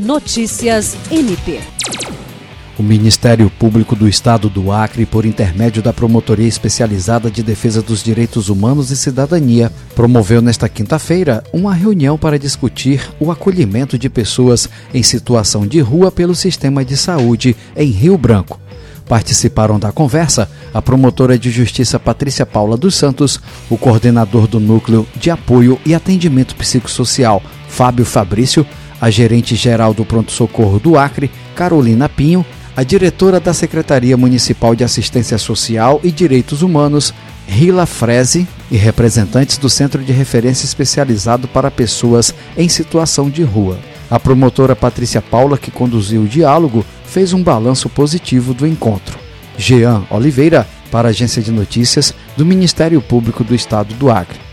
Notícias MP. O Ministério Público do Estado do Acre, por intermédio da Promotoria Especializada de Defesa dos Direitos Humanos e Cidadania, promoveu nesta quinta-feira uma reunião para discutir o acolhimento de pessoas em situação de rua pelo sistema de saúde em Rio Branco. Participaram da conversa a promotora de justiça Patrícia Paula dos Santos, o coordenador do Núcleo de Apoio e Atendimento Psicossocial, Fábio Fabrício, a gerente geral do Pronto Socorro do Acre, Carolina Pinho, a diretora da Secretaria Municipal de Assistência Social e Direitos Humanos, Rila Freze, e representantes do Centro de Referência Especializado para Pessoas em Situação de Rua. A promotora Patrícia Paula, que conduziu o diálogo, fez um balanço positivo do encontro. Jean Oliveira, para a Agência de Notícias do Ministério Público do Estado do Acre.